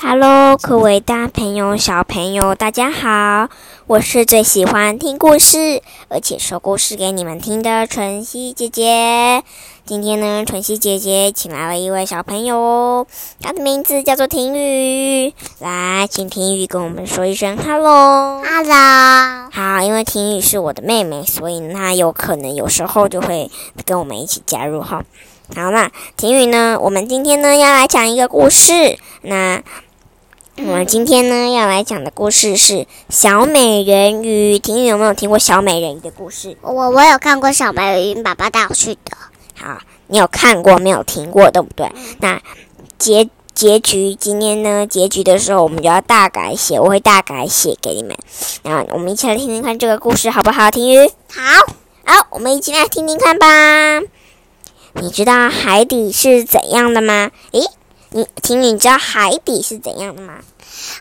Hello，各位大朋友、小朋友，大家好！我是最喜欢听故事，而且说故事给你们听的晨曦姐姐。今天呢，晨曦姐姐请来了一位小朋友，他的名字叫做婷雨。来，请婷雨跟我们说一声 Hello。Hello，好，因为婷雨是我的妹妹，所以她有可能有时候就会跟我们一起加入哈。好，那婷雨呢？我们今天呢要来讲一个故事。那我们今天呢要来讲的故事是小美人鱼。婷雨有没有听过小美人鱼的故事？我我有看过小美人鱼，爸爸带我去的。好，你有看过没有听过，对不对？那结结局今天呢？结局的时候我们就要大改写，我会大改写给你们。那我们一起来听听看这个故事好不好？婷雨。好，好，我们一起来听听看吧。你知道海底是怎样的吗？诶，你婷雨，你知道海底是怎样的吗？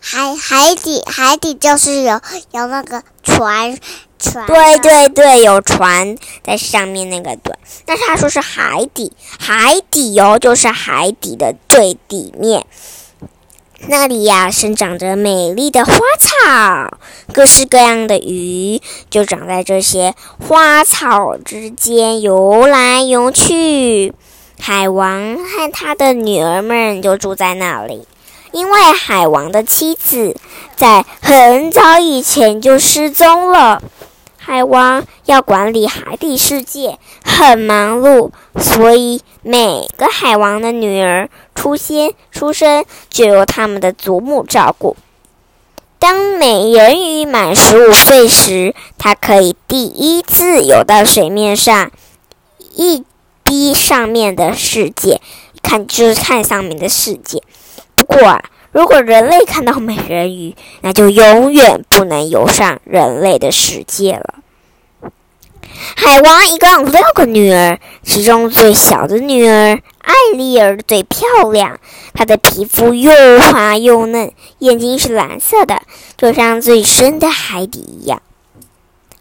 海海底海底就是有有那个船船。对。对对，有船在上面那个对。但是他说是海底，海底哦，就是海底的最底面。那里呀，生长着美丽的花草，各式各样的鱼就长在这些花草之间游来游去。海王和他的女儿们就住在那里，因为海王的妻子在很早以前就失踪了。海王要管理海底世界，很忙碌，所以每个海王的女儿出现出生就由他们的祖母照顾。当美人鱼满十五岁时，她可以第一次游到水面上，一逼上面的世界，看就是看上面的世界。不过啊，如果人类看到美人鱼，那就永远不能游上人类的世界了。海王一共有六个女儿，其中最小的女儿艾丽儿最漂亮。她的皮肤又滑又嫩，眼睛是蓝色的，就像最深的海底一样。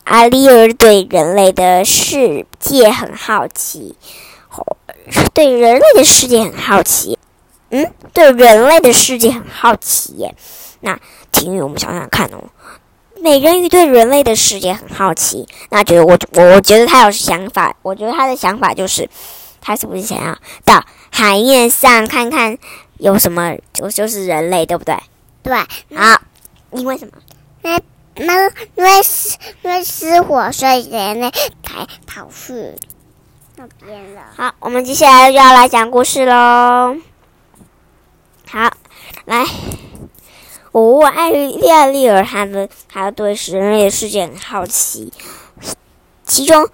艾丽儿对人类的世界很好奇，对人类的世界很好奇。嗯，对人类的世界很好奇耶。那婷雨，我们想想看哦。美人鱼对人类的世界很好奇，那觉得我我我觉得他有想法，我觉得他的想法就是，他是不是想要到海面上看看有什么，就就是人类，对不对？对，好，因为什么？那那因为失因为失火，所以人类才跑去那边了。好，我们接下来就要来讲故事喽。好，来，哦，艾丽艾丽儿她的她对人类的世界很好奇，其中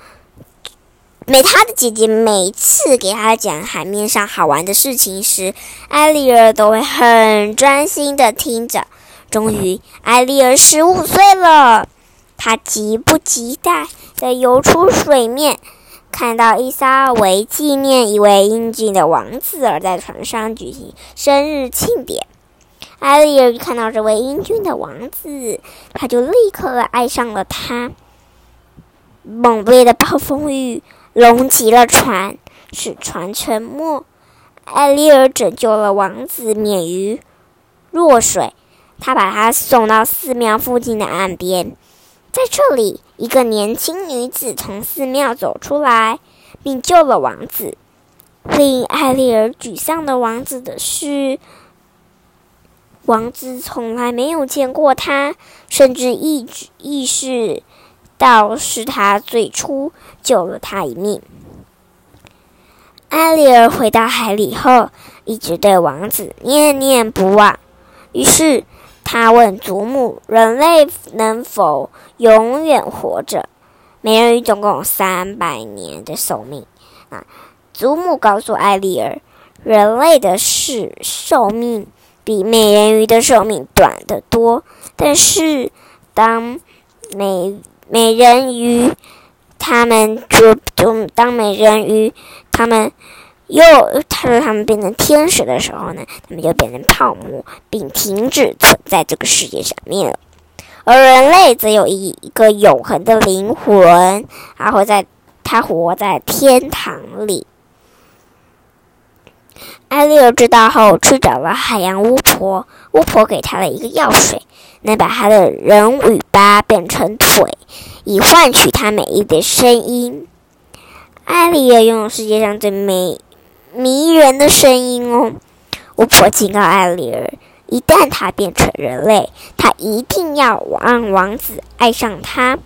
每她的姐姐每次给她讲海面上好玩的事情时，艾丽儿都会很专心的听着。终于，艾丽儿十五岁了，她急不及待的游出水面。看到伊莎为纪念一位英俊的王子而在船上举行生日庆典。艾丽儿看到这位英俊的王子，她就立刻爱上了他。猛烈的暴风雨隆起了船，使船沉没。艾丽儿拯救了王子免于落水，她把他送到寺庙附近的岸边。在这里，一个年轻女子从寺庙走出来，并救了王子。令艾丽儿沮丧的王子的是，王子从来没有见过她，甚至意意识到是他最初救了他一命。艾丽儿回到海里后，一直对王子念念不忘。于是，他问祖母：“人类能否永远活着？”美人鱼总共有三百年的寿命啊！祖母告诉艾丽儿，人类的是寿命比美人鱼的寿命短得多。但是，当美美人鱼他们就就当美人鱼他们又他说他们变成天使的时候呢，他们就变成泡沫，并停止存在这个世界上面了。而人类则有一一个永恒的灵魂，它会在他活在天堂里。艾丽儿知道后，去找了海洋巫婆。巫婆给她了一个药水，能把她的人尾巴变成腿，以换取她美丽的声音。艾丽儿拥有世界上最美、迷人的声音哦。巫婆警告艾丽儿，一旦她变成人类，她一定要让王子爱上她，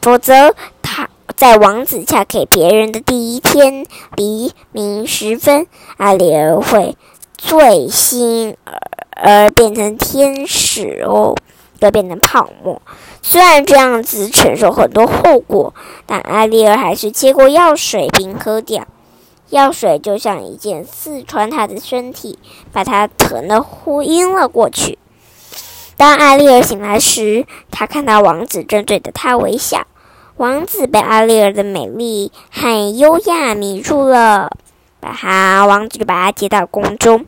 否则她在王子嫁给别人的第一天黎明时分，艾丽儿会醉心而而变成天使哦，要变成泡沫。虽然这样子承受很多后果，但艾丽儿还是接过药水并喝掉。药水就像一箭刺穿他的身体，把他疼得呼晕了过去。当艾丽儿醒来时，她看到王子正对着她微笑。王子被艾丽儿的美丽和优雅迷住了，把她王子就把她接到宫中。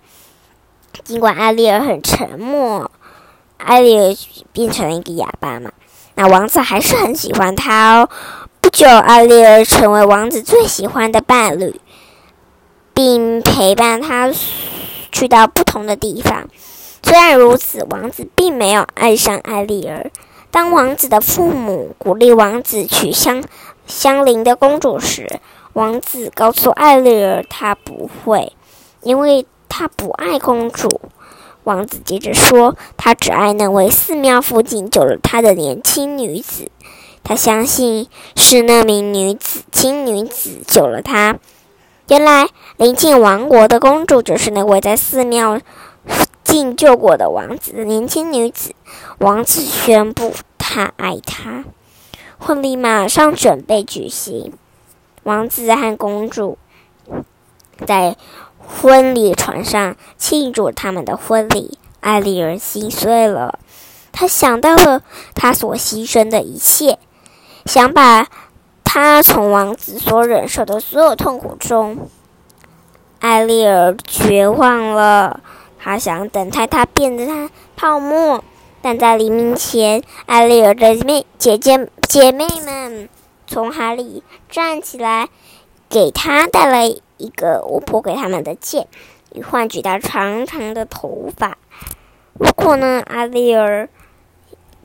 尽管艾丽儿很沉默，艾丽儿变成了一个哑巴嘛。那王子还是很喜欢她哦。不久，艾丽儿成为王子最喜欢的伴侣，并陪伴他去到不同的地方。虽然如此，王子并没有爱上艾丽儿。当王子的父母鼓励王子娶相相邻的公主时，王子告诉艾丽儿他不会，因为他不爱公主。王子接着说：“他只爱那位寺庙附近救了他的年轻女子。他相信是那名女子，青女子救了他。原来临近王国的公主就是那位在寺庙敬救过的王子的年轻女子。王子宣布他爱她。婚礼马上准备举行，王子和公主在。”婚礼船上庆祝他们的婚礼，爱丽儿心碎了。她想到了她所牺牲的一切，想把她从王子所忍受的所有痛苦中。艾丽儿绝望了，她想等待他变成泡沫，但在黎明前，艾丽儿的妹姐姐姐妹们从海里站起来，给她带来。一个巫婆给他们的剑，以换取他长长的头发。如果呢，阿丽儿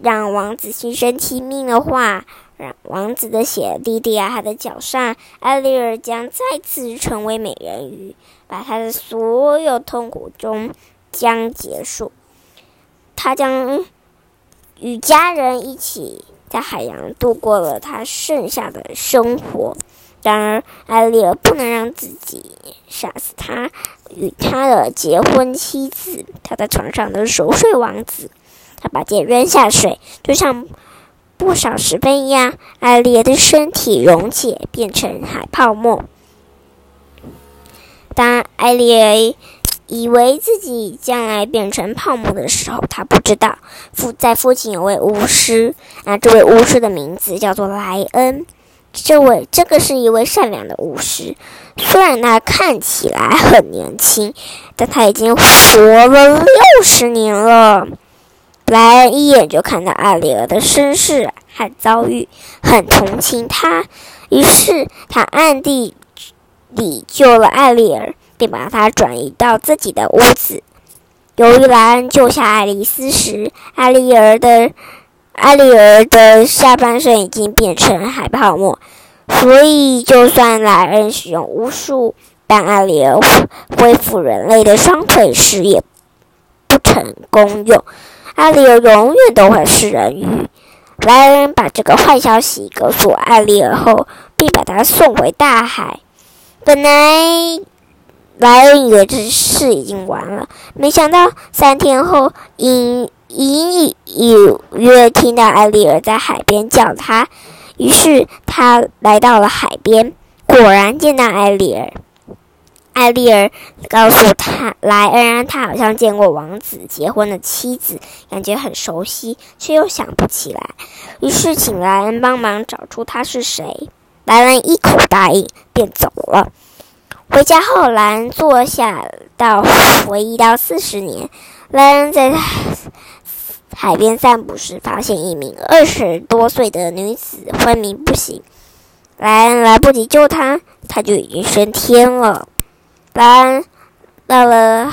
让王子牺牲其命的话，王子的血滴滴在他的脚上，艾丽儿将再次成为美人鱼，把他的所有痛苦终将结束。他将与家人一起在海洋度过了他剩下的生活。然而，艾丽儿不能让自己杀死他与他的结婚妻子，他在床上的熟睡王子。他把剑扔下水，就像不少石碑呀，艾丽儿的身体溶解，变成海泡沫。当艾丽以为自己将来变成泡沫的时候，他不知道父在父亲有位巫师，那这位巫师的名字叫做莱恩。这位，这个是一位善良的巫师。虽然他看起来很年轻，但他已经活了六十年了。莱恩一眼就看到艾丽儿的身世和遭遇，很同情她，于是他暗地里救了艾丽儿，并把她转移到自己的屋子。由于莱恩救下爱丽丝时，艾丽儿的。艾丽儿的下半身已经变成海泡沫，所以就算莱恩使用巫术让艾丽儿恢复人类的双腿时，也不成功用。艾丽儿永远都会是人鱼。莱恩把这个坏消息告诉艾丽儿后，并把她送回大海。本来莱恩以为这事已经完了，没想到三天后隐。隐隐约听到艾丽儿在海边叫他，于是他来到了海边，果然见到艾丽儿。艾丽儿告诉他莱恩，他好像见过王子结婚的妻子，感觉很熟悉，却又想不起来。于是请莱恩帮忙找出他是谁。莱恩一口答应，便走了。回家后，莱恩坐下到回忆到四十年，莱恩在。海边散步时，发现一名二十多岁的女子昏迷不醒。莱恩来不及救她，她就已经升天了。莱恩到了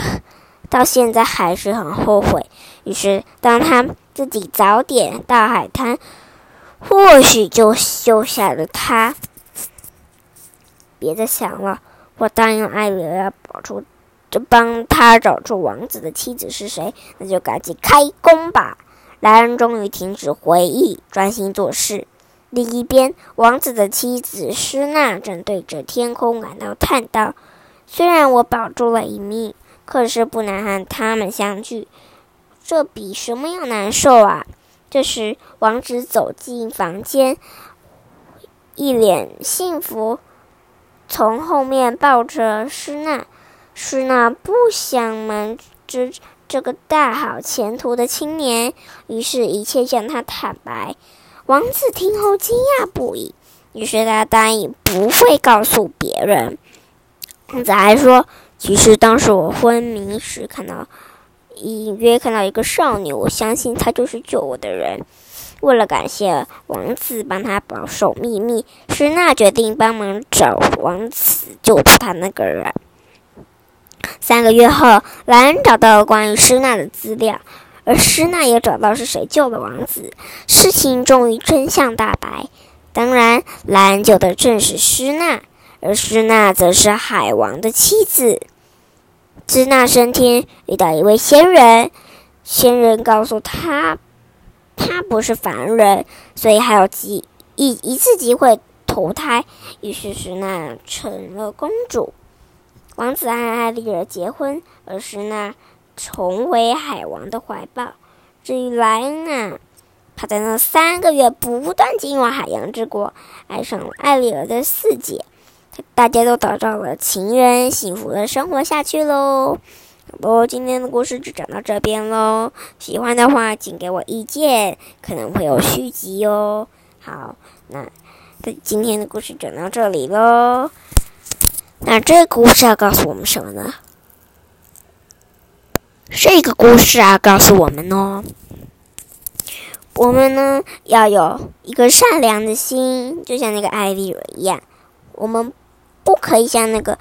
到现在还是很后悔。于是，当他自己早点到海滩，或许就救下了他。别再想了，我答应艾丽要保出，就帮他找出王子的妻子是谁。那就赶紧开工吧！莱恩终于停止回忆，专心做事。另一边，王子的妻子施娜正对着天空感到叹道：“虽然我保住了一命，可是不能和他们相聚，这比什么要难受啊！”这时，王子走进房间，一脸幸福，从后面抱着施娜。施娜不想瞒着这个大好前途的青年，于是一切向他坦白。王子听后惊讶不已，于是他答应不会告诉别人。王子还说：“其实当时我昏迷时看到，隐约看到一个少女，我相信她就是救我的人。”为了感谢王子帮他保守秘密，施娜决定帮忙找王子救出他那个人。三个月后，莱恩找到了关于施娜的资料。而施娜也找到是谁救了王子，事情终于真相大白。当然，莱恩救的正是施娜，而施娜则是海王的妻子。支那升天遇到一位仙人，仙人告诉他，他不是凡人，所以还有机一一次机会投胎。于是施娜成了公主，王子和艾丽儿结婚，而施娜。重回海王的怀抱。至于莱恩啊，他在那三个月不断进入海洋之国，爱上了艾丽儿的四姐，大家都找到了情人，幸福的生活下去喽。好喽，今天的故事就讲到这边喽。喜欢的话，请给我意见，可能会有续集哦。好，那今天的故事讲到这里喽。那这个故事要告诉我们什么呢？这个故事啊，告诉我们哦，我们呢要有一个善良的心，就像那个艾丽尔一样。我们不可以像那个，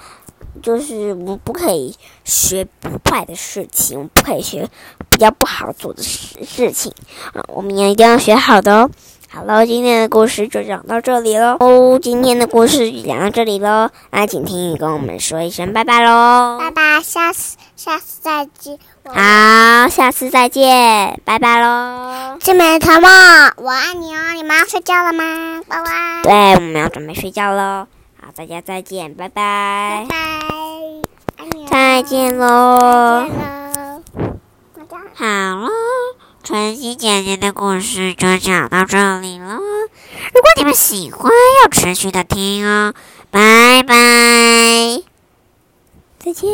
就是我们不可以学不坏的事情，我们不可以学比较不好做的事事情啊。我们也一定要学好的哦。好了，今天的故事就讲到这里喽。哦，今天的故事就讲到这里喽。那请听雨跟我们说一声拜拜喽。拜拜，下次下次再见。好，下次再见，拜拜喽。志美头梦，我爱你哦。你们要睡觉了吗？拜拜。对，我们要准备睡觉喽。好，大家再见，拜拜。拜拜。再见喽。再见喽。好了。晨曦姐姐的故事就讲到这里了。如果你们喜欢，要持续的听哦。拜拜，再见。